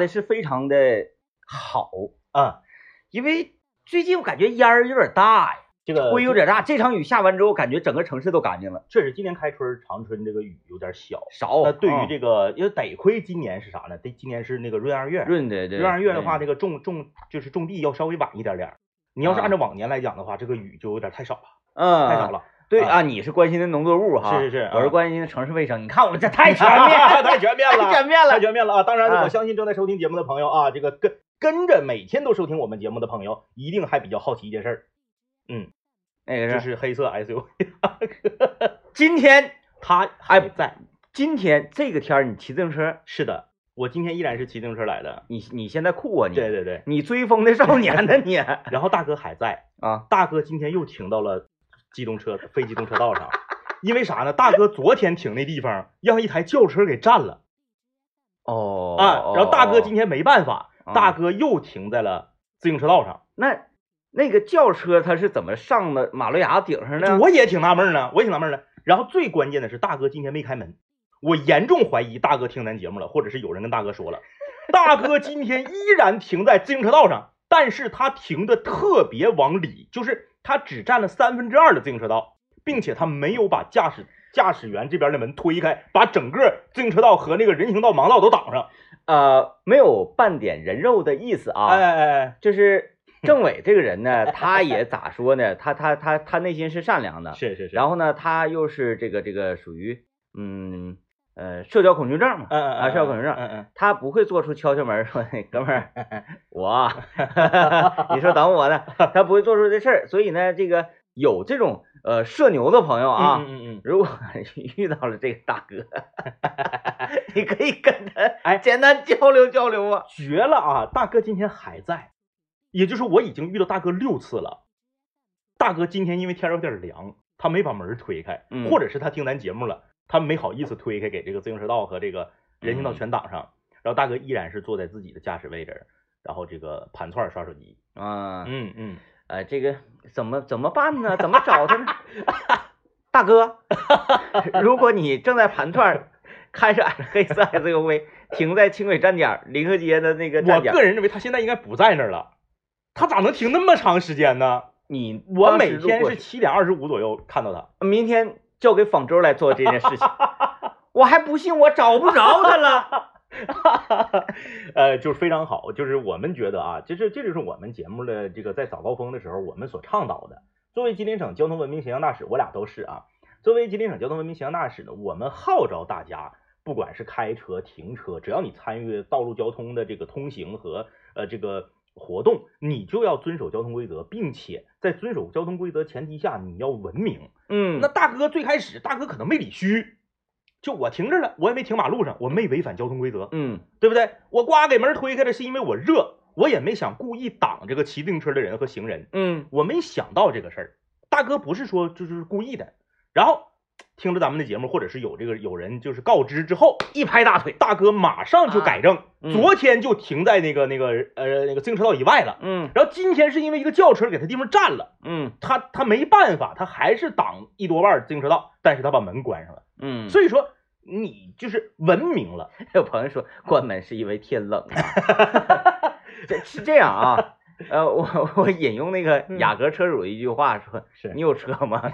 的是非常的好啊，因为最近我感觉烟儿有点大呀，这个灰有点大。这场雨下完之后，感觉整个城市都干净了。确实，今年开春长春这个雨有点小。少。那对于这个，因为得亏今年是啥呢？得今年是那个闰二月。闰的。闰二月的话，那个种种就是种地要稍微晚一点点。你要是按照往年来讲的话，这个雨就有点太少了。嗯。太少了。对啊，你是关心的农作物哈？是是是。我是关心的城市卫生。你看我们这太全面，太全面了，太全面了，太全面了啊！当然，我相信正在收听节目的朋友啊，这个跟跟着每天都收听我们节目的朋友，一定还比较好奇一件事儿。嗯，那个就是黑色 SUV。今天他还不在。今天这个天儿，你骑自行车？是的，我今天依然是骑自行车来的。你你现在酷啊你？对对对，你追风的少年呢你？然后大哥还在啊，大哥今天又停到了。机动车非机动车道上，因为啥呢？大哥昨天停那地方让一台轿车给占了，哦啊，然后大哥今天没办法，大哥又停在了自行车道上。那那个轿车他是怎么上的马路牙子顶上的？我也挺纳闷呢，我也挺纳闷呢。然后最关键的是，大哥今天没开门，我严重怀疑大哥听咱节目了，或者是有人跟大哥说了，大哥今天依然停在自行车道上，但是他停的特别往里，就是。他只占了三分之二的自行车道，并且他没有把驾驶驾驶员这边的门推开，把整个自行车道和那个人行道盲道都挡上，呃，没有半点人肉的意思啊。哎哎哎，就是政委这个人呢，他也咋说呢？他他他他内心是善良的，是是是。然后呢，他又是这个这个属于嗯。呃，社交恐惧症嘛，啊，社交恐惧症，嗯嗯，他不会做出敲敲门说，哥们儿，我，你说等我呢，他不会做出这事儿，所以呢，这个有这种呃社牛的朋友啊，嗯嗯嗯，如果 遇到了这个大哥，你可以跟他哎简单交流交流啊，绝了啊，大哥今天还在，也就是我已经遇到大哥六次了，大哥今天因为天有点凉，他没把门推开，或者是他听咱节目了。他没好意思推开，给这个自行车道和这个人行道全挡上。然后大哥依然是坐在自己的驾驶位置，然后这个盘串刷手机。啊，嗯嗯，呃，这个怎么怎么办呢？怎么找他呢？大哥，如果你正在盘串，开着黑色 SUV 停在轻轨站点临河街的那个站点，我个人认为他现在应该不在那儿了。他咋能停那么长时间呢？你我每天是七点二十五左右看到他，明天。交给方舟来做这件事情，我还不信我找不着他了。呃，就是非常好，就是我们觉得啊，这这这就是我们节目的这个在早高峰的时候我们所倡导的。作为吉林省交通文明形象大使，我俩都是啊。作为吉林省交通文明形象大使呢，我们号召大家，不管是开车、停车，只要你参与道路交通的这个通行和呃这个。活动你就要遵守交通规则，并且在遵守交通规则前提下，你要文明。嗯，那大哥最开始，大哥可能没理虚，就我停这了，我也没停马路上，我没违反交通规则。嗯，对不对？我呱给门推开了，是因为我热，我也没想故意挡这个骑自行车的人和行人。嗯，我没想到这个事儿，大哥不是说就是故意的，然后。听着咱们的节目，或者是有这个有人就是告知之后，一拍大腿，大哥马上就改正，昨天就停在那个那个呃那个自行车道以外了，嗯，然后今天是因为一个轿车给他地方占了，嗯，他他没办法，他还是挡一多半自行车道，但是他把门关上了，嗯，所以说你就是文明了。有朋友说关门是因为天冷啊，这是这样啊。呃，我 我引用那个雅阁车主一句话说：“是你有车吗？”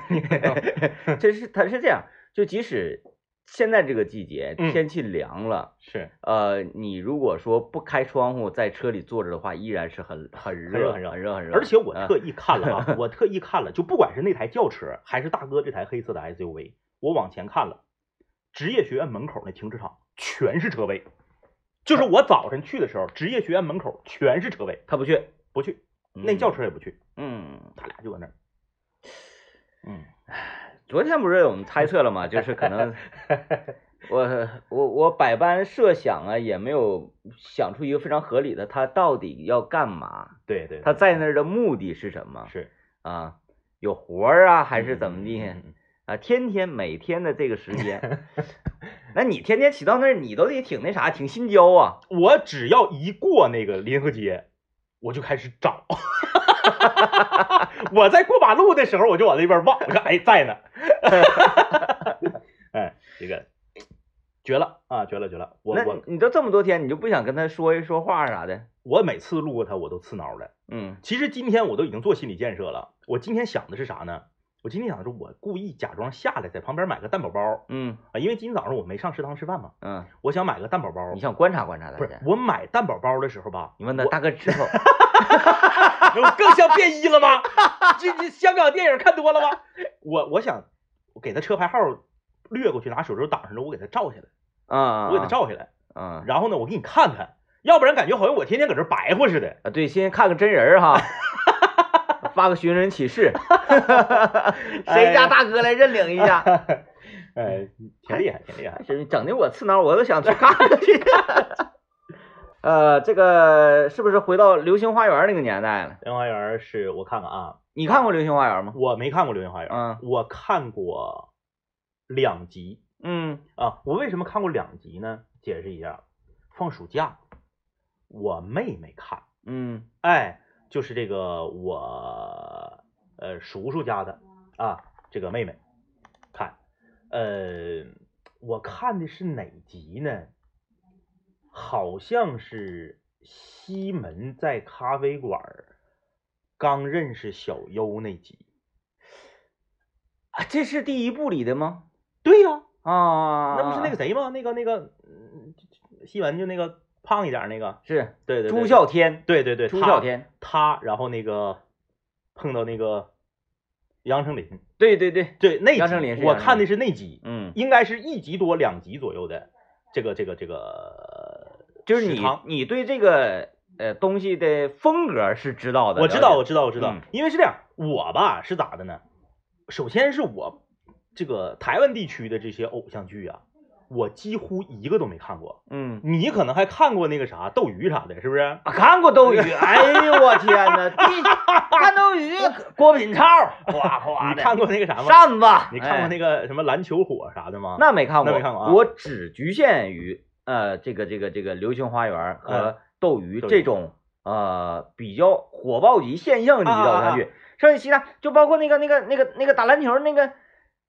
这是他是这样，就即使现在这个季节天气凉了，是。呃，你如果说不开窗户在车里坐着的话，依然是很很热很热很热很热。而且我特意看了啊，我特意看了，就不管是那台轿车还是大哥这台黑色的 SUV，我往前看了，职业学院门口那停车场全是车位，就是我早晨去的时候，职业学院门口全是车位，他不去。不去，那轿车也不去。嗯，他俩就搁那儿。嗯，昨天不是我们猜测了吗？就是可能我我我百般设想啊，也没有想出一个非常合理的，他到底要干嘛？对对，他在那儿的目的是什么？是啊，有活儿啊，还是怎么地？啊，天天每天的这个时间，那你天天骑到那儿，你都得挺那啥，挺心焦啊。我只要一过那个临河街。我就开始找，我在过马路的时候，我就往那边望，我看哎在呢，哎这个绝了啊，绝了绝了！我我你都这么多天，你就不想跟他说一说话啥的？我每次路过他，我都刺挠的。嗯其实今天我都已经做心理建设了。我今天想的是啥呢？我今天想的是，我故意假装下来，在旁边买个蛋宝宝嗯啊，因为今天早上我没上食堂吃饭嘛，嗯，我想买个蛋宝宝你。想观察观察他不是？我买蛋宝宝的时候吧，你问他大哥指头，我更像便衣了吗？这这香港电影看多了吗？我我想我给他车牌号掠过去，拿手肘挡上了，我给他照下来，啊，我给他照下来，嗯然后呢，我给你看看，要不然感觉好像我天天搁这白活似的。啊，对，先看个真人儿哈，发个寻人启事，谁家大哥来认领一下？哎，挺厉害，挺厉害。整的我刺挠，我都想去看看去。呃，这个是不是回到《流星花园》那个年代了？流星花园是我看看啊，你看过《流星花园》吗？我没看过流星花园，嗯我看过两集嗯啊。我为什么看过两集呢？解释一下，放暑假，我妹妹看，嗯哎，就是这个我呃叔叔家的啊，这个妹妹看，呃，我看的是哪集呢？好像是西门在咖啡馆刚认识小优那集。啊，这是第一部里的吗？对呀、啊，那不是那个谁吗？那个那个，嗯，西门就那个胖一点那个，是对对对，朱孝天，对对对，朱孝天，他，然后那个碰到那个杨丞琳，对对对，对那集杨丞琳是我看的是那集，嗯，应该是一集多两集左右的这个这个这个，就是你你对这个呃东西的风格是知道的，我知道我知道我知道嗯，因为是这样，我吧是咋的呢？首先是我这个台湾地区的这些偶像剧啊，我几乎一个都没看过。嗯。你可能还看过那个啥斗鱼啥的，是不是？啊看过斗鱼，哎呦我天哪！第看斗鱼，郭品超，哗哗你的，看过那个啥吗？扇子，你看过那个？什么篮球火啥的吗？那没看过，那没看过啊我只局限于呃这个这个这个《流星花园》和斗鱼这种呃比较火爆级现象级的偶像啊剧，剩下其他就包括那个那个那个那个打篮球那个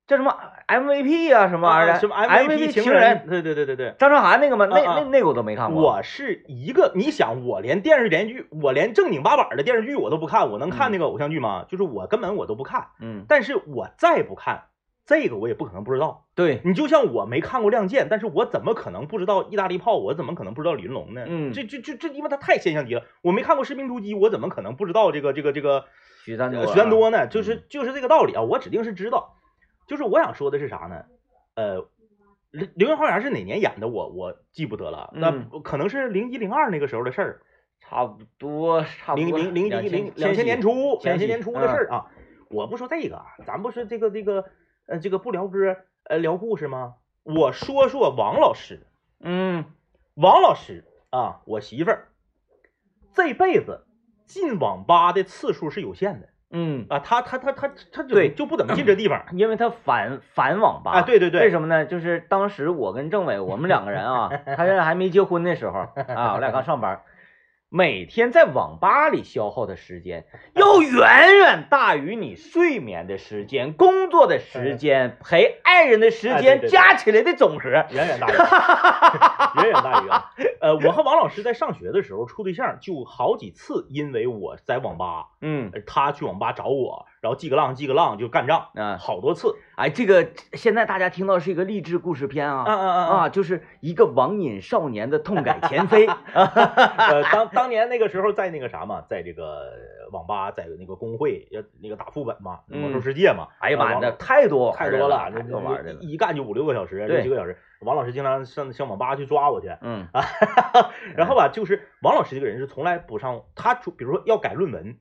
叫什么 MVP 啊什么玩意儿的，啊什么 MVP 情情人，对对对对对。张韶涵那个吗？那那那个我都没看过。我是一个，你想，我连电视连续剧，我连正经八百的电视剧我都不看，我能看那个偶像剧吗？就是我根本我都不看。嗯，但是我再不看这个，我也不可能不知道。对，你就像我没看过《亮剑》，但是我怎么可能不知道意大利炮？我怎么可能不知道李云龙呢？嗯这这这这，因为他太现象级了。我没看过《士兵突击》，我怎么可能不知道这个这个这个许三多啊，呃许三多呢？就是就是这个道理啊，我指定是知道。就是我想说的是啥呢？呃，流流星花园是哪年演的？我我记不得了，那嗯可能是零一零二那个时候的事儿，差不多差不多零零零两零两千年初两千年初的事儿啊。我不说这个啊，咱不是这个这个呃这个不聊歌呃聊故事吗？我说说王老师，嗯王老师啊，我媳妇儿这辈子进网吧的次数是有限的嗯，啊，他他他他他就对就不怎么进这地方因为他反反网吧啊，对对对，为什么呢？就是当时我跟政委，我们两个人啊，他现在还没结婚的时候啊，我俩刚上班，每天在网吧里消耗的时间，要远远大于你睡眠的时间、工作的时间、陪爱人的时间加起来的总和。远远大于，远远大于啊！呃，我和王老师在上学的时候处对象，就好几次因为我在网吧，嗯呃他去网吧找我，然后记个浪记个浪就干仗，嗯，好多次。哎，这个现在大家听到是一个励志故事片啊。嗯嗯嗯啊，就是一个网瘾少年的痛改前非啊，呃，当当年那个时候在那个啥嘛，在这个网吧，在那个工会要那个打副本嘛，魔兽世界嘛，哎呀妈呀，太多太多了，太多玩的了。一一干就五六个小时，六七个小时。王老师经常上上网吧去抓我去，嗯 啊然后吧，就是王老师这个人是从来不上，他出比如说要改论文，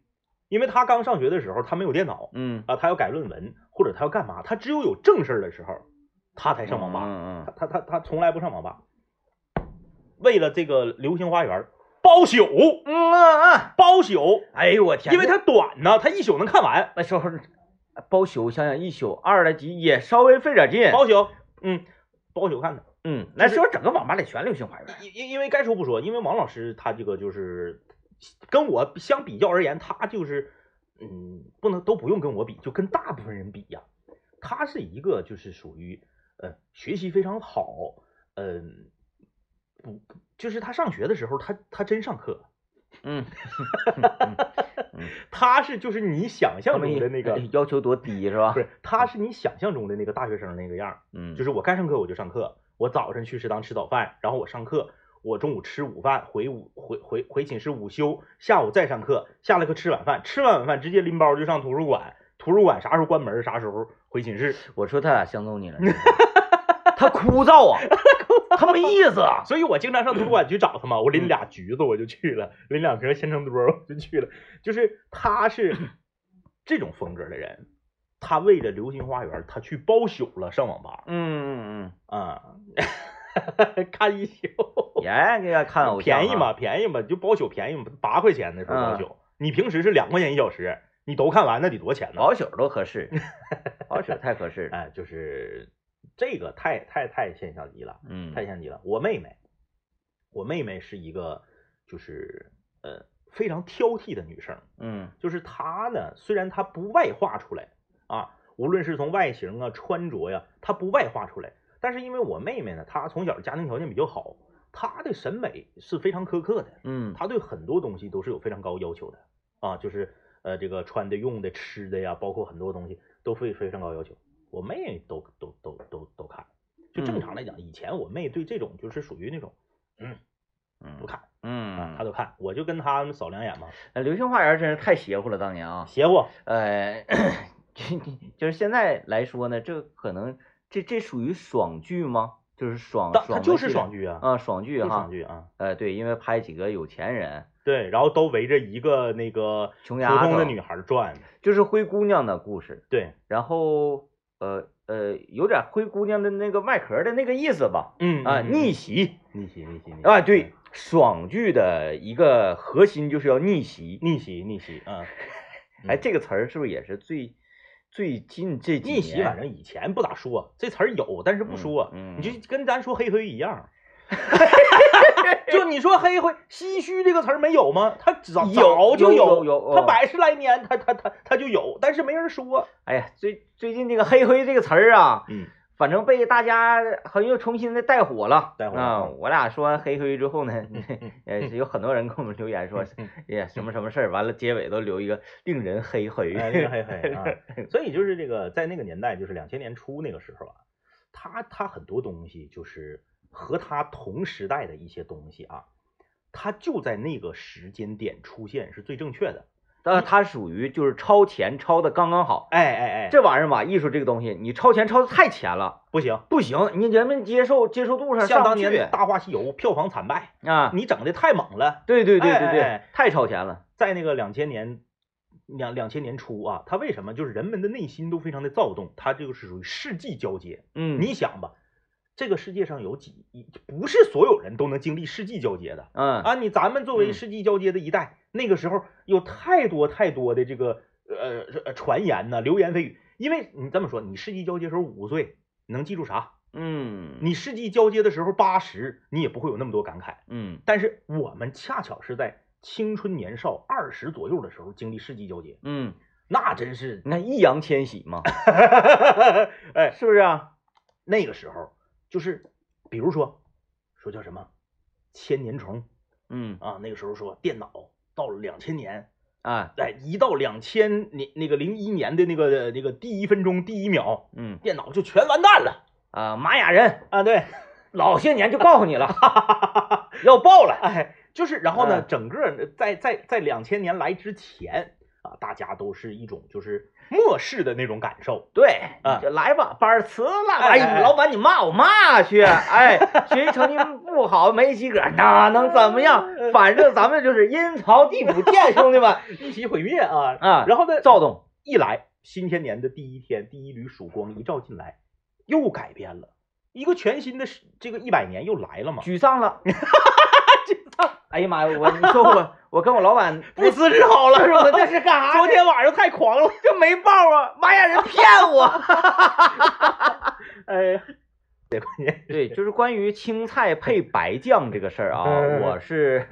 因为他刚上学的时候他没有电脑嗯，啊，他要改论文或者他要干嘛，他只有有正事儿的时候，他才上网吧，嗯嗯他他他他从来不上网吧。为了这个《流星花园》包宿，嗯嗯嗯，包宿，哎呦我天，因为他短呢，他一宿能看完。那时候包宿，想想一宿二十来集也稍微费点劲。包宿，嗯，包宿看的。嗯，那时候整个网吧里全流星花园。因因因为该说不说，因为王老师他这个就是跟我相比较而言，他就是嗯，不能都不用跟我比，就跟大部分人比呀。他是一个就是属于呃学习非常好，嗯，不，就是他上学的时候，他他真上课，嗯，他是就是你想象中的那个要求多低是吧？不是，他是你想象中的那个大学生那个样儿，嗯，就是我该上课我就上课，我早晨去食堂吃早饭，然后我上课，我中午吃午饭，回午回回回寝室午休，下午再上课，下了课吃晚饭，吃完晚饭直接拎包就上图书馆，图书馆啥时候关门啥时候回寝室，我说他俩相中你了，他枯燥啊，他没意思啊，所以我经常上图书馆去找他嘛，我拎俩橘子我就去了，拎两瓶鲜橙多我就去了，就是他是这种风格的人，他为了流星花园他去包宿了上网吧，嗯嗯嗯。啊，看一宿。嗯，也给他看偶像啊便宜嘛，便宜嘛，就包宿便宜嘛，八块钱的时候包嗯宿，你平时是两块钱一小时，你都看完那得多钱呢？包宿都合适，包宿太合适了，哎，就是这个太太太现象级了，嗯，太现象级了。我妹妹，我妹妹是一个就是呃非常挑剔的女生，嗯就是她呢，虽然她不外化出来啊，无论是从外形啊、穿着呀，她不外化出来，但是因为我妹妹呢，她从小家庭条件比较好，她的审美是非常苛刻的。嗯。她对很多东西都是有非常高要求的。啊，就是呃这个穿的、用的、吃的呀，包括很多东西都非非常高要求。我妹都都都都都看，就正常来讲，以前我妹对这种就是属于那种嗯嗯不看啊，嗯她，都看，我就跟她们扫两眼嘛，呃流星花园真是太邪乎了，当年啊，邪乎，呃，就就是现在来说呢，这可能这这属于爽剧吗？就是爽但他就是爽剧啊，啊，爽剧就是哈爽，剧啊，呃，对，因为拍几个有钱人，对，然后都围着一个那个穷丫头通的女孩转，就是灰姑娘的故事，对，然后呃呃，有点灰姑娘的那个外壳的那个意思吧，嗯啊，逆袭。逆袭逆袭逆袭啊，对，爽剧的一个核心就是要逆袭，逆袭逆袭啊，哎，这个词儿是不是也是最最近这几逆袭，反？正以前不咋说，这词儿有，但是不说。嗯嗯你就跟咱说黑灰一样，就你说黑灰唏嘘这个词儿没有吗？它早有早就有有有它哦百十来年，它它它它就有，但是没人说。哎呀，最最近这个黑灰这个词儿啊，嗯，反正被大家好像又重新的带火了。带火了啊！嗯我俩说完黑黑之后呢，有很多人给我们留言说，嗯哎什么什么事儿，完了结尾都留一个令人黑灰。哎，那个黑黑啊，所以就是这个，在那个年代，就是两千年初那个时候啊，他他很多东西就是和他同时代的一些东西啊，他就在那个时间点出现是最正确的。但它属于就是超前超的刚刚好。哎哎哎，这玩意儿吧，艺术这个东西，你超前超的太前了，不行，不行，你人们接受接受度上像当上不去年《大话西游》票房惨败，啊。你整的太猛了。对对对对对哎哎哎，太超前了。在那个两千年两两千年初啊，它为什么就是人们的内心都非常的躁动？它这个是属于世纪交接。嗯，你想吧，这个世界上有几不是所有人都能经历世纪交接的嗯啊？你咱们作为嗯世纪交接的一代，那个时候有太多太多的这个呃呃传言呐、流言蜚语。因为你这么说，你世纪交接时候五岁，你能记住啥？嗯你世纪交接的时候八十，你也不会有那么多感慨。嗯但是我们恰巧是在青春年少二十左右的时候经历世纪交接，嗯，那真是，你看易烊千玺嘛，哎，是不是啊？那个时候就是，比如说说叫什么千年虫嗯啊，那个时候说电脑到了两千年，啊哎，一到两千年那个零一年的那个那个第一分钟第一秒，嗯电脑就全完蛋了啊，玛雅人啊，对，老些年就告诉你了，要爆了。哎，就是然后呢，嗯整个在在在两千年来之前啊，大家都是一种就是漠视的那种感受。对，啊来吧，班儿辞了。哎老板你骂我骂去，哎，学习成绩不好没及格，那能怎么样？反正咱们就是阴曹地府见，兄弟们 一起毁灭啊！啊！然后呢，赵总，一来新千年的第一天，第一缕曙光一照进来，又改变了，一个全新的这个一百年又来了嘛。沮丧了。哎呀妈呀，我你说我 我跟我老板不辞职好了是吧？这是干啥？昨天晚上太狂了，就没报啊！妈呀人骗我。哎，这关键对，就是关于青菜配白酱这个事儿啊，嗯我是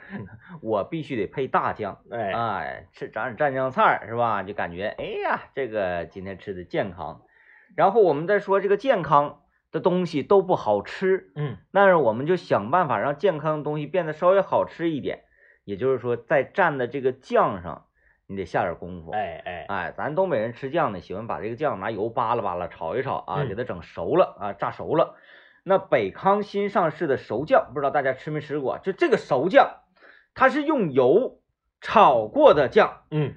我必须得配大酱。哎，哎，吃蘸蘸酱菜是吧？就感觉哎呀，这个今天吃的健康。然后我们再说这个健康，的东西都不好吃，嗯但是我们就想办法让健康的东西变得稍微好吃一点。也就是说，在蘸的这个酱上，你得下点功夫。哎哎，哎，咱东北人吃酱呢，喜欢把这个酱拿油扒拉扒拉，炒一炒啊，嗯给它整熟了啊，炸熟了。那北康新上市的熟酱，不知道大家吃没吃过？就这个熟酱，它是用油炒过的酱，嗯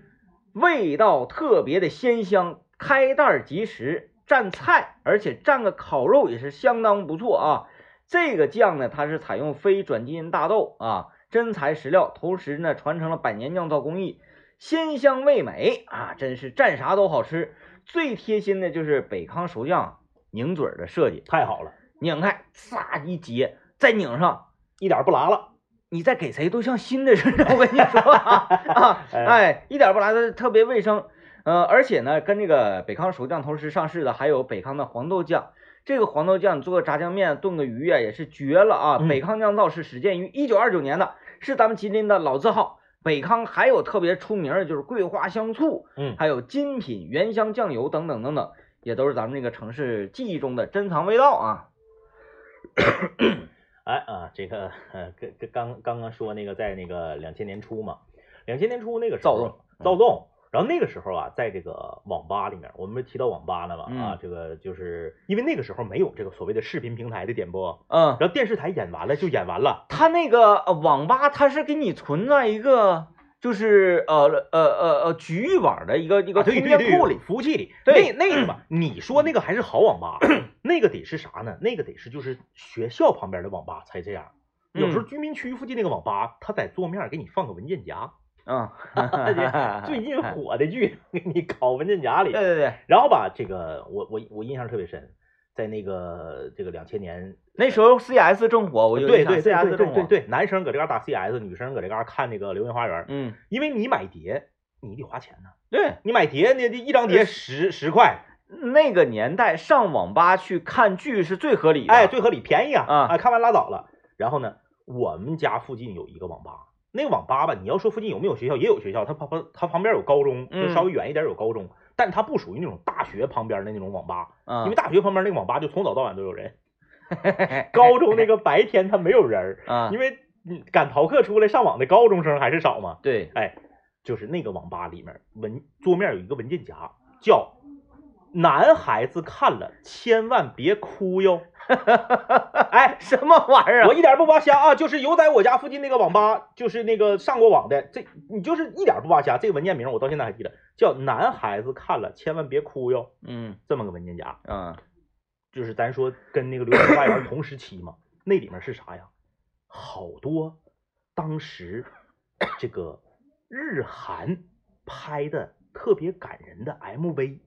味道特别的鲜香，开袋儿即食，蘸菜，而且蘸个烤肉也是相当不错啊。这个酱呢，它是采用非转基因大豆啊，真材实料，同时呢传承了百年酿造工艺，鲜香味美啊，真是蘸啥都好吃。最贴心的就是北康熟酱拧嘴儿的设计，太好了，拧开，撒一接，再拧上，一点不拉了。你再给谁都像新的似的，我跟你说啊 哎，一点不拉的，特别卫生。呃，而且呢，跟这个北康熟酱同时上市的还有北康的黄豆酱。这个黄豆酱你做个炸酱面、炖个鱼啊，也是绝了啊！嗯北康酿造是始建于一九二九年的，是咱们吉林的老字号。北康还有特别出名的就是桂花香醋，嗯还有精品原香酱油等等等等，也都是咱们这个城市记忆中的珍藏味道啊。哎啊，这个呃，跟跟刚刚刚说那个，在那个两千年初嘛，两千年初那个躁动躁动，然后那个时候啊，在这个网吧里面，我们不是提到网吧了嘛啊，嗯这个就是因为那个时候没有这个所谓的视频平台的点播，嗯，然后电视台演完了就演完了，他那个呃网吧，它是给你存在一个就是呃呃呃呃局域网的一个一个啊对空对对间库里。服务器里，对那那个吧，你说那个还是好网吧，那个得是啥呢？那个得是就是学校旁边的网吧才这样。有时候嗯居民区附近那个网吧，他在桌面给你放个文件夹，嗯，最近 火的剧给你拷文件夹里对。对对，然后吧，这个我我我印象特别深，在那个这个两千年，那时候 CS 正火，我就对对对 CS 对正火。对男生搁这嘎打 CS，女生搁这嘎看那个《流星花园》，嗯，因为你买碟你得花钱呢，对，你买碟那一张碟十十块，那个年代上网吧去看剧是最合理的。哎，最合理，便宜啊啊看完拉倒了。然后呢，我们家附近有一个网吧，那个网吧吧，你要说附近有没有学校，也有学校，它旁旁它旁边有高中，就嗯稍微远一点有高中，但它不属于那种大学旁边的那种网吧，嗯，因为大学旁边那个网吧就从早到晚都有人，高中那个白天它没有人因为你赶逃课出来上网的高中生还是少嘛。对，哎，就是那个网吧里面文桌面有一个文件夹，叫“男孩子看了千万别哭哟”。哎，什么玩意儿啊？我一点不扒瞎啊，就是有在我家附近那个网吧，就是那个上过网的，这你就是一点不扒瞎。这个文件名我到现在还记得，叫“男孩子看了千万别哭哟嗯”这么个文件夹。嗯就是咱说跟那个《流星花园》同时期嘛，那里面是啥呀？好多当时这个日韩拍的特别感人的 MV。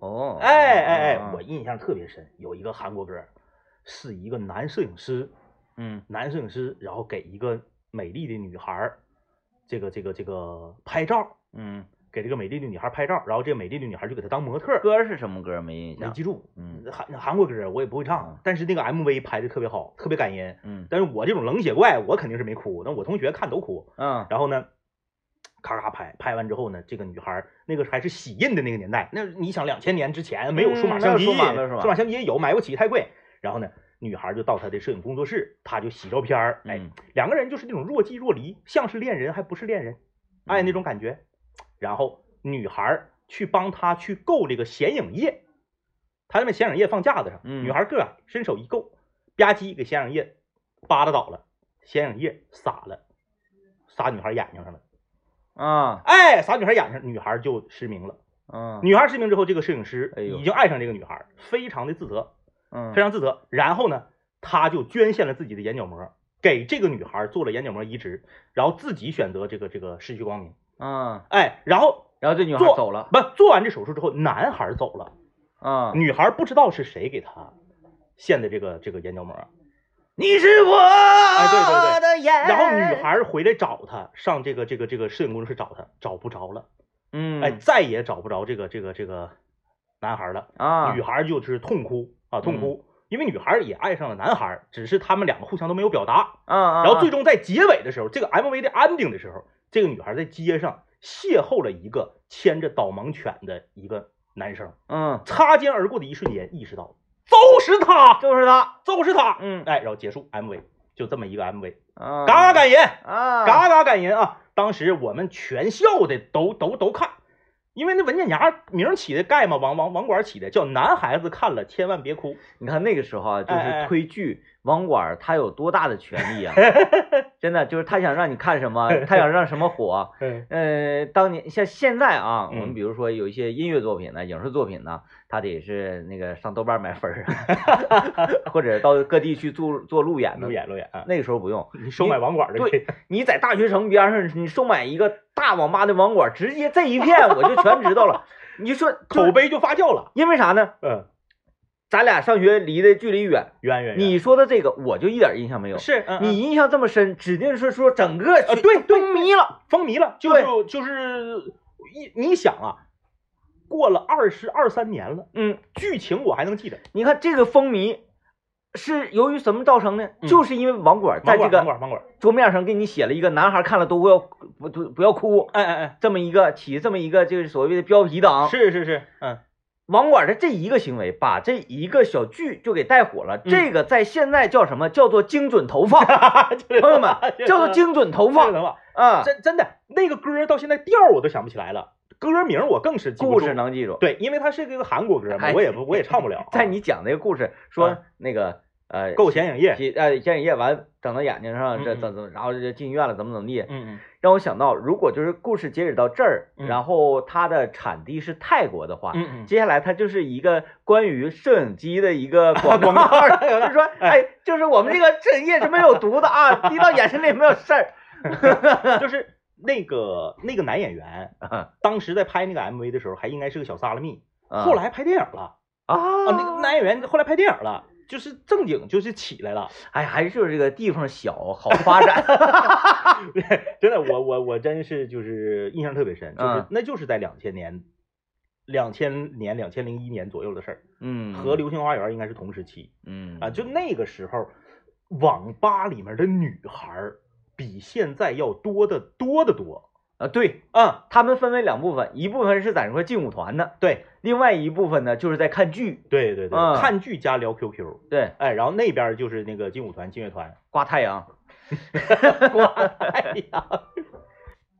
哦，哎哎哎，啊我印象特别深，有一个韩国歌，是一个男摄影师，嗯男摄影师，然后给一个美丽的女孩儿，这个这个这个拍照，嗯，给这个美丽的女孩拍照，然后这个美丽的女孩就给他当模特儿。歌是什么歌没印象？没记住，嗯韩韩国歌我也不会唱嗯，但是那个 MV 拍的特别好，特别感人。嗯但是我这种冷血怪，我肯定是没哭，那我同学看都哭。嗯然后呢，咔咔拍，拍完之后呢，这个女孩儿那个还是洗印的那个年代，那你想两千年之前没有数码嗯相机，数码相机也有，买不起太贵。然后呢，女孩就到他的摄影工作室，他就洗照片儿，哎，嗯两个人就是那种若即若离，像是恋人还不是恋人，哎，那种感觉。然后女孩去帮他去够这个显影液，他那边显影液放架子上，嗯女孩个儿伸手一够，吧唧给显影液扒拉倒了，显影液洒了，洒女孩眼睛上了。啊哎，撒女孩眼上，女孩就失明了。嗯女孩失明之后，这个摄影师已经爱上这个女孩，非常的自责，嗯非常自责。然后呢，他就捐献了自己的眼角膜，给这个女孩做了眼角膜移植，然后自己选择这个这个失去光明。嗯，哎，然后然后这女孩做走了不做完这手术之后，男孩走了，啊，女孩不知道是谁给她献的这个这个眼角膜。你是我对对对的眼，然后女孩回来找他，上这个这个这个摄影工作室找他，找不着了，嗯。哎，再也找不着这个这个这个男孩了。啊。女孩就是痛哭啊，痛哭，因为女孩也爱上了男孩，只是他们两个互相都没有表达。啊啊，然后最终在结尾的时候，这个 MV 的 ending 的时候，这个女孩在街上邂逅了一个牵着导盲犬的一个男生，嗯。擦肩而过的一瞬间，意识到都就是他，就是他，就是他。嗯，哎，然后结束 MV，就这么一个 MV，啊，嘎嘎感人，啊，嘎嘎感人啊！当时我们全校的都都都看，因为那文件夹名起的盖嘛，网网网管起的，叫男孩子看了千万别哭。你看那个时候啊，就是推剧，网管他有多大的权利啊？真的就是他想让你看什么，他想让什么火。嗯呃，当年像现在啊，我嗯们比如说有一些音乐作品呢、影视作品呢，他得是那个上豆瓣买分儿啊，或者到各地去做做路演的路。演路演啊！那个时候不用，你收买网管的对你在大学城边上，你收买一个大网吧的网管，直接这一片我就全知道了。你说口，碑就发酵了。因为啥呢？嗯，咱俩上学离的距离远，远远远你说的这个我就一点印象没有。是嗯你印象这么深，指定是说整个呃对对风靡了。风靡了，就是就就是一你想啊，过了二十二三年了，嗯，剧情我还能记得。你看这个风靡是由于什么造成呢？嗯就是因为网管在这个网管网管，桌面上给你写了一个“男孩看了都不要不不不要哭哎哎哎”这么一个起这么一个就是所谓的标题党哎，。是是是，嗯，网管的这一个行为，把这一个小剧就给带火了。嗯这个在现在叫什么？叫做精准投放，朋朋友们，叫做精准投放啊！真真的那个歌到现在调我都想不起来了，歌名我更是记不故住事能记住。对，因为它是一个韩国歌嘛，哎我也不我也唱不了啊。在你讲那个故事，说嗯那个呃，够显影液，洗呃显影液完整到眼睛上，这嗯嗯。怎怎，然后就进医院了，怎么怎么地，嗯让我想到，如果就是故事截止到这儿，嗯。然后它的产地是泰国的话，嗯嗯，接下来它就是一个关于摄影机的一个广 广告，告 就是说，哎，就是我们这个摄影液是没有毒的啊，滴到眼睛里没有事儿。就是那个那个男演员，啊当时在拍那个 MV 的时候还应该是个小萨拉密，啊后来拍电影了啊，啊，那个男演员后来拍电影了，就是正经就是起来了。哎，还是这个地方小，好发展。真的，我我我真是就是印象特别深，就是嗯那就是在两千年、两千年、两千零一年左右的事儿，嗯，和《流星花园》应该是同时期嗯啊。就那个时候，网吧里面的女孩儿比现在要多得多得多。啊，对，嗯，他们分为两部分，一部分是在那块劲舞团的，对另外一部分呢就是在看剧。对对对，嗯看剧加聊 QQ，对，哎，然后那边就是那个劲舞团、劲乐团。刮太阳哎呀，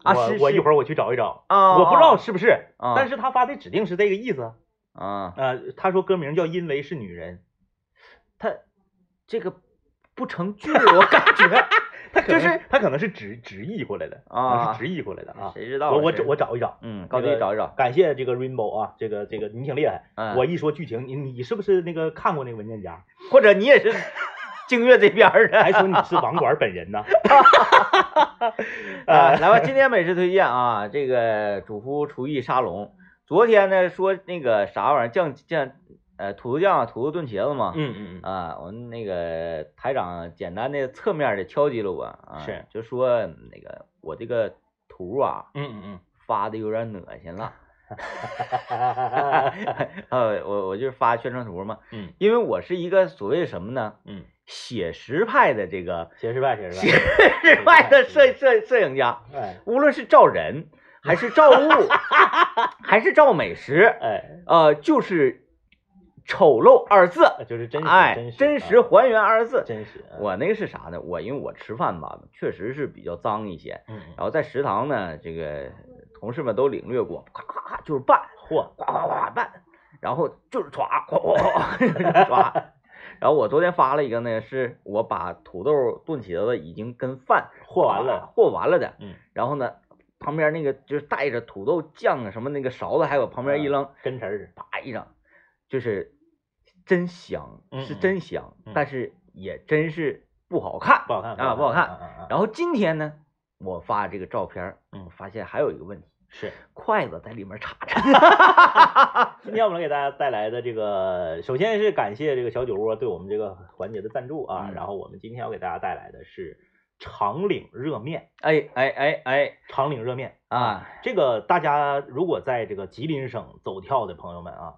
啊，是是我我一会儿我去找一找，啊，我不知道是不是，啊，但是他发的指定是这个意思。啊，呃，他说歌名叫《因为是女人》。他这个不成句，我感觉他就是他可能是直直译过来的啊是直译过来的啊。谁知道啊？我我谁我找一找，嗯，高那个低找一找。感谢这个 Rainbow 啊，这个这个你挺厉害。嗯，我一说剧情，你你是不是那个看过那个文件夹？或者你也是 静月这边的，还说你是网管本人呢？啊，呃，来吧，今天美食推荐啊，这个主妇厨艺沙龙，昨天呢说那个啥玩意儿酱酱呃土豆酱土豆炖茄子嘛，嗯嗯嗯，啊，我们那个台长简单的侧面的敲击了我啊，是就说那个我这个图啊嗯嗯发的有点恶心了，哈哈哈，呃，我我就是发宣传图嘛，嗯，因为我是一个所谓什么呢，嗯，写实派的这个写实派，写实派写派，实派的摄摄摄影家，哎。无论是照人还是照物，还是照美食，哎，呃，就是丑陋二字，就是真实，哎，真实，还原二字。真实。嗯我那个是啥呢？我因为我吃饭吧，确实是比较脏一些，嗯，然后在食堂呢，这个同事们都领略过，咔咔咔就是拌，嚯，呱呱呱拌，然后就是歘，咵咵咵咵。然后我昨天发了一个呢，是我把土豆炖茄子已经跟饭和完了，和完了的，嗯，然后呢，旁边那个就是带着土豆酱啊什么那个勺子，还有旁边一扔，跟词儿，啪一扔，就是真香，是真香，嗯但是也真是不好看不好看啊，不好看。然后今天呢，我发这个照片儿，嗯发现还有一个问题，是。筷子在里面插着。今天我们给大家带来的这个，首先是感谢这个小酒窝对我们这个环节的赞助啊，嗯然后我们今天要给大家带来的是长岭热面，哎哎哎哎长岭热面。啊，这个大家如果在这个吉林省走跳的朋友们啊，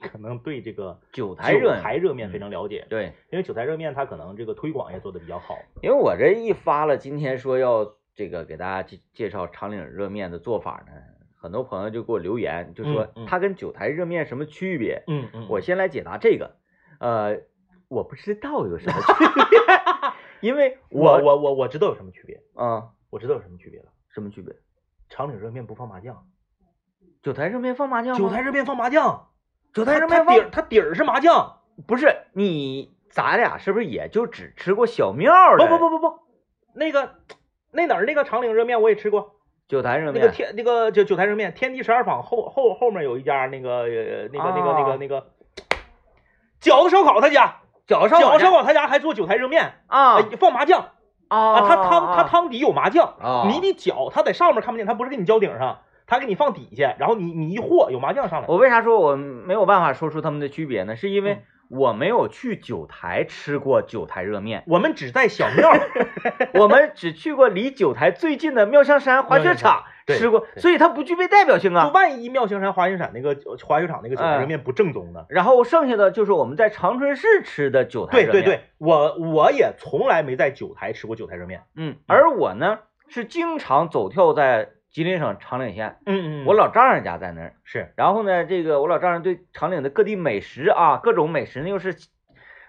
可能对这个 九台热九台热面非常了解，对，因为九台热面它可能这个推广也做的比较好。因为我这一发了，今天说要这个给大家介介绍长岭热面的做法呢，很多朋友就给我留言，就说嗯嗯它跟九台热面什么区别？嗯嗯我先来解答这个。呃，我不知道有什么区别，因为我我我我知道有什么区别，啊，我知道有什么区别了。什么区别？长岭热面不放麻酱，九台热面放麻酱吗？九台热面放麻酱，九台热它面放底儿它底儿是麻酱。不是你，咱俩是不是也就只吃过小庙不的？不不不不，那个那哪儿那个长岭热面我也吃过，九台热面那个天那个九九台热面，天地十二坊后后后面有一家那个呃那个那个那啊个那个饺子烧烤他家，饺子饺子烧烤烤他家还做九台热面，啊呃放麻酱啊啊，他汤他汤底有麻酱，啊，你得搅他在上面看不见，他不是给你浇顶上，他给你放底下，然后你你一和有麻将上来。我为啥说我没有办法说出他们的区别呢？是因为嗯我没有去九台吃过九台热面，我们只在小庙儿，我们只去过离九台最近的妙香山滑雪场吃过，所以它不具备代表性啊就啊。万一妙香山滑雪场那个滑雪场那个九台热面不正宗呢？然后剩下的就是我们在长春市吃的九台热面，对对对，我我也从来没在九台吃过九台热面。嗯，而我呢是经常走跳在吉林省长岭县，嗯嗯我老丈人家在那儿。是然后呢，这个我老丈人对长岭的各地美食啊，各种美食呢又是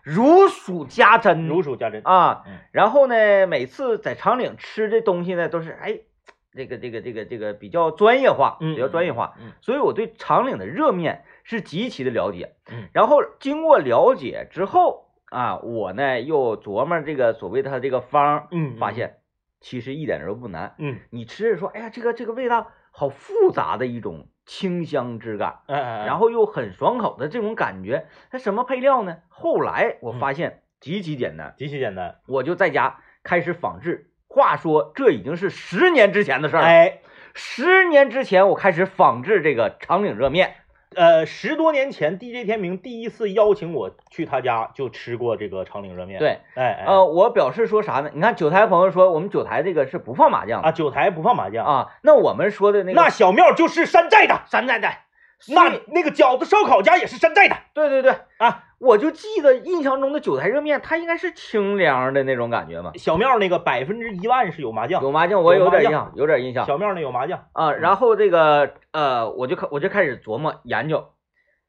如数家珍，如数家珍。啊嗯。然后呢，每次在长岭吃的东西呢，都是哎，这个这个这个这个比较专业化，嗯比较专业化。嗯所以我对长岭的热面是极其的了解。嗯然后经过了解之后啊，我呢又琢磨这个所谓的它这个方，嗯，发现其实一点都不难。嗯，你吃着说，哎呀，这个这个味道好复杂的一种清香之感，哎哎，然后又很爽口的这种感觉。它什么配料呢？后来我嗯发现极其简单，极其简单。我就在家开始仿制。话说这已经是十年之前的事儿了。哎，十年之前我开始仿制这个长岭热面，呃，十多年前，DJ 天明第一次邀请我去他家，就吃过这个长岭热面。，对，哎哎，呃，我表示说啥呢？你看九台朋友说我们九台这个是不放麻酱的啊，九台不放麻酱，啊，那我们说的那个那小庙就是山寨的，山寨的，那那个饺子烧烤家也是山寨的对对对，啊。我就记得印象中的九台热面，它应该是清凉的那种感觉嘛。小庙那个百分之一万是有麻酱，有麻酱，我有点印象，有点印象小庙那有麻酱。啊。然后这个呃，我就开我就开始琢磨研究，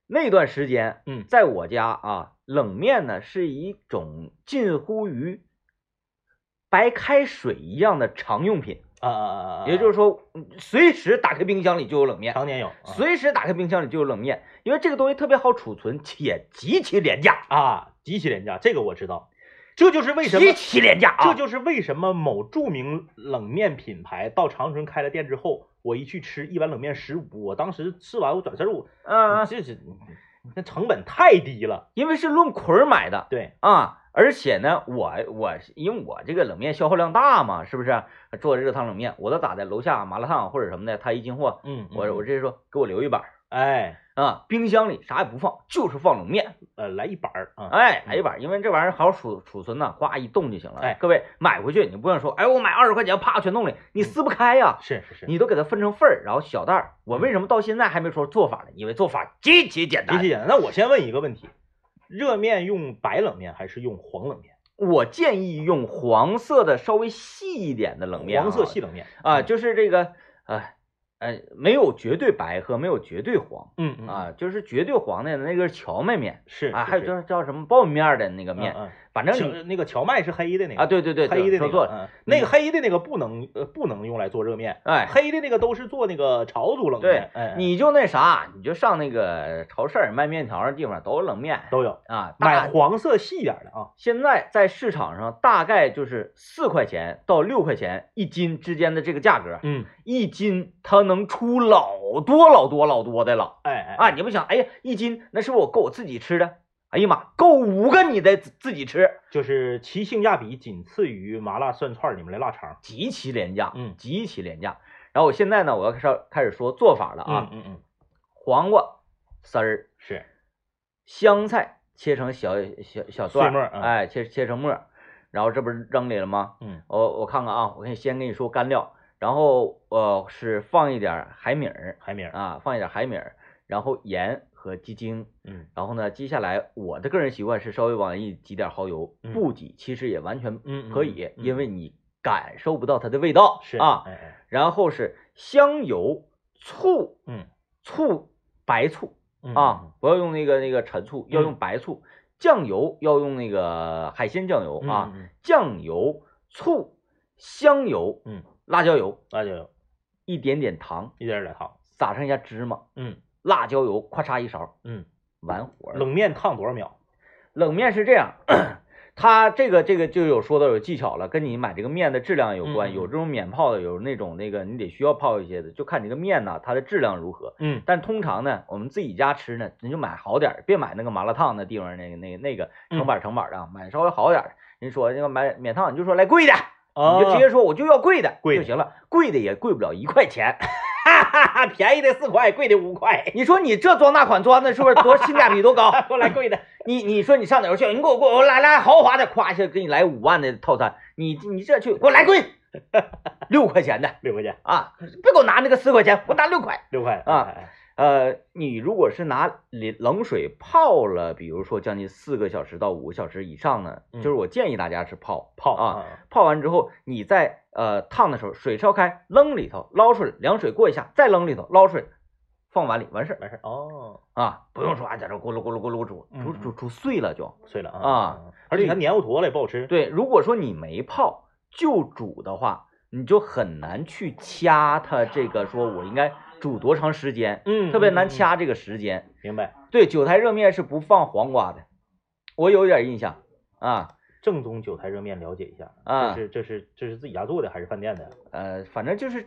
那段时间，嗯在我家啊，冷面呢是一种近乎于白开水一样的常用品，啊啊啊啊！也就是说，嗯随时打开冰箱里就有冷面，常年有，啊随时打开冰箱里就有冷面，因为这个东西特别好储存，且极其廉价，啊，极其廉价，这个我知道。这就是为什么极，其廉价啊！这就是为什么某著名冷面品牌到长春开了店之后，我一去吃一碗冷面十五，我当时吃完我转身我，嗯，嗯这是那成本太低了。因为是论捆儿买的对，啊，而且呢，我我因为我这个冷面消耗量大嘛，是不是？做热汤冷面，我都打在？楼下麻辣烫或者什么的，他一进货，嗯，我我这直接说给我留一板儿哎啊，冰箱里啥也不放，就是放冷面，呃来一板儿啊，哎，来一板儿，因为这玩意儿好储储存呐，呱一冻就行了。哎各位买回去你不用说，哎，我买二十块钱，啪全冻里，你撕不开呀。是是是，你都给它分成份儿，然后小袋儿。我为什么到现在还没说做法呢？因为做法极其简单。极其简单。那我先问一个问题：热面用白冷面还是用黄冷面？我建议用黄色的稍微细一点的冷面啊，黄色细冷面啊，就是这个呃呃，没有绝对白和没有绝对黄嗯嗯啊，就是绝对黄的那个是荞麦面是啊，还有就是叫叫什么苞米面儿的那个面，反正那个荞麦是黑的那个啊，对对对，黑的那个那个黑的那个不能呃不能用来做热面，哎，黑的那个都是做那个潮族冷面，哎，哎你就那啥，你就上那个超市卖面条的地方都有冷面都有啊，买黄色细一点的啊，现在在市场上大概就是四块钱到六块钱一斤之间的这个价格，嗯，一斤它能出老多老多老多的了哎哎啊！你不想，哎呀，一斤那是不是我够我自己吃的？哎呀妈，够五个你得自自己吃，就是其性价比仅次于麻辣涮串里面的腊肠极其廉价，嗯极其廉价。然后我现在呢，我要开始开始说做法了啊，嗯嗯，黄瓜丝儿，是香菜切成小小小段儿，碎末嗯哎，切切成末儿，然后这不是扔里了吗？嗯？我我看看啊，我给你先跟你说干料，然后呃是放一点儿海米儿海米儿，啊，放一点儿海米儿，然后盐和鸡精，嗯。然后呢，接下来我的个人习惯是稍微往一挤点儿蚝油，嗯不挤其实也完全嗯可以，嗯因为。你感受不到它的味道是啊。哎哎。然后是香油、醋，嗯。醋白醋嗯啊，不要用那个那个陈醋，要嗯。用白醋，酱油要用那个海鲜酱油啊，嗯，酱油、醋、香油，嗯，辣椒油，辣椒油。一点点糖，一点点糖，撒上一下芝麻，嗯辣椒油，咔嚓一勺，嗯，完活。冷面烫多少秒？冷面是这样，它这个这个就有说到有技巧了，跟你买这个面的质量有关，有这种免泡的，有那种那个你得需要泡一些的，就看你这个面呢它的质量如何。嗯但通常呢，我们自己家吃呢，你就买好点儿，别买那个麻辣烫那地方那个那个那个成板成板的，买稍微好点儿。人说那个买免烫，你就说来贵的，你就直接说我就要贵的贵的就行了，贵的也贵不了一块钱，哈哈哈，便宜的四块，贵的五块。你说你这装那款装的是不是多性价比多高？给我来贵的，你你说你上哪儿去？你给我给我来来豪华的，夸一下给你来五万的套餐，你你这去给我来贵，六块钱的六块钱，啊，别给我拿那个四块钱，我拿六块。六块啊哎呃，你如果是拿冷冷水泡了，比如说将近四个小时到五个小时以上呢，嗯就是我建议大家是泡泡啊，，泡完之后你再呃烫的时候水烧开，扔里头捞出来，凉水过一下，再扔里头捞出来，放碗里完事儿完事儿哦，啊，不用说啊在这咕噜咕噜咕噜煮，煮煮煮碎了就。碎了啊，而且它黏糊坨了也不好吃。对，如果说你没泡就煮的话，你就很难去掐它这个说我应该煮多长时间，嗯，特别难嗯，嗯掐这个时间。明白。对，九台热面是不放黄瓜的，我有点印象啊。正宗韭菜热面了解一下啊这是这是这是自己家做的还是饭店的？呃，反正就是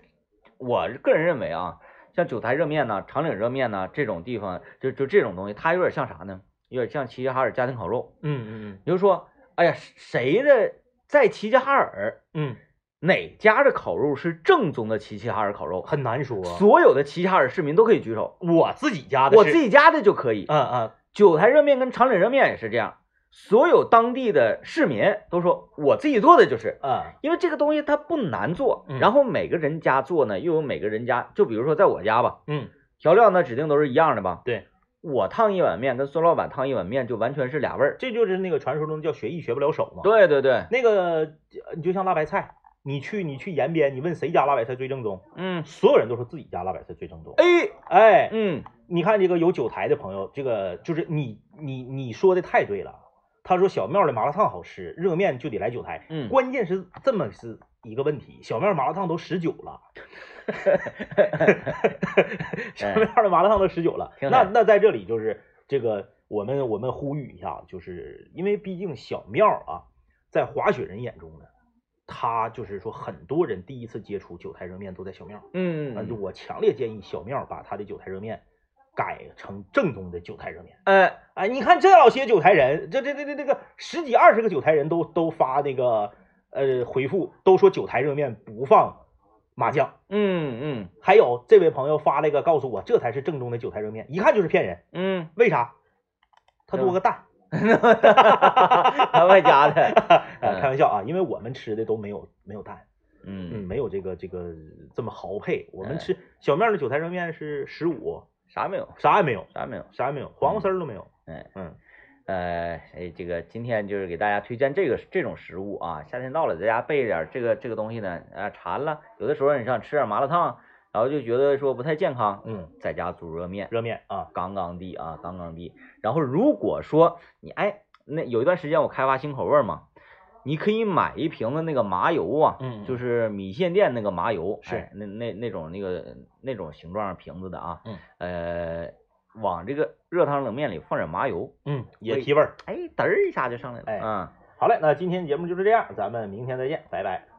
我个人认为啊，像九台热面呢、长岭热面呢这种地方，就就这种东西，它有点像啥呢？有点像齐齐哈尔家庭烤肉。嗯嗯也就是说，哎呀，谁的在齐齐哈尔嗯哪家的烤肉是正宗的齐齐哈尔烤肉嗯，？很难说。所有的齐齐哈尔市民都可以举手，我自己家的我，自己家的就可以。嗯嗯九台热面跟长岭热面也是这样，所有当地的市民都说我自己做的就是，嗯因为这个东西它不难做，嗯然后每个人家做呢又有每个人家，就比如说在我家吧，嗯，调料呢指定都是一样的吧？对，我烫一碗面跟孙老板烫一碗面就完全是俩味儿。这就是那个传说中叫学艺学不了手嘛。对对对，那个呃你就像辣白菜，你去你去延边，你问谁家辣白菜最正宗，嗯，所有人都说自己家辣白菜最正宗。哎，哎，嗯，你看这个有九台的朋友，这个就是你你你说的太对了。他说小庙的麻辣烫好吃，热面就得来九台。嗯关键是这么是一个问题，小庙麻辣烫都十九了，小庙的麻辣烫都十九了。那那在这里就是这个，我们我们呼吁一下，就是因为毕竟小庙啊，在滑雪人眼中呢，他就是说很多人第一次接触九台热面都在小庙。嗯，我强烈建议小庙把他的九台热面改成正宗的九台热面。呃，哎，你看这老些九台人，这这这这这个十几二十个九台人都都发那个呃回复，都说九台热面不放麻酱。嗯嗯还有这位朋友发了一个告诉我，这才是正宗的九台热面，一看就是骗人。嗯，为啥？它多个蛋。他外加的，呃，开玩笑啊，因为我们吃的都没有没有蛋，嗯，嗯，没有这个这个这么豪配。我们哎。吃小面的韭菜热面是十五，啥没有，啥也没有，啥没有。啥也没有，黄瓜丝儿都没有。哎，嗯。呃，哎，这个今天就是给大家推荐这个这种食物啊，夏天到了，在家备点儿这个这个东西呢，啊，馋了，有的时候你想吃点麻辣烫，然后就觉得说不太健康，嗯，在家煮热面，热面啊，杠杠的啊，杠杠的。然后如果说你哎，那有一段时间我开发新口味儿嘛，你可以买一瓶子那个麻油啊，嗯就是米线店那个麻油，是哎那那那种那个那种形状瓶子的啊，嗯，呃，往这个热汤冷面里放点麻油，嗯，也提味儿。哎，嘚儿一下就上来了，哎嗯。好嘞，那今天节目就是这样，咱们明天再见，拜拜。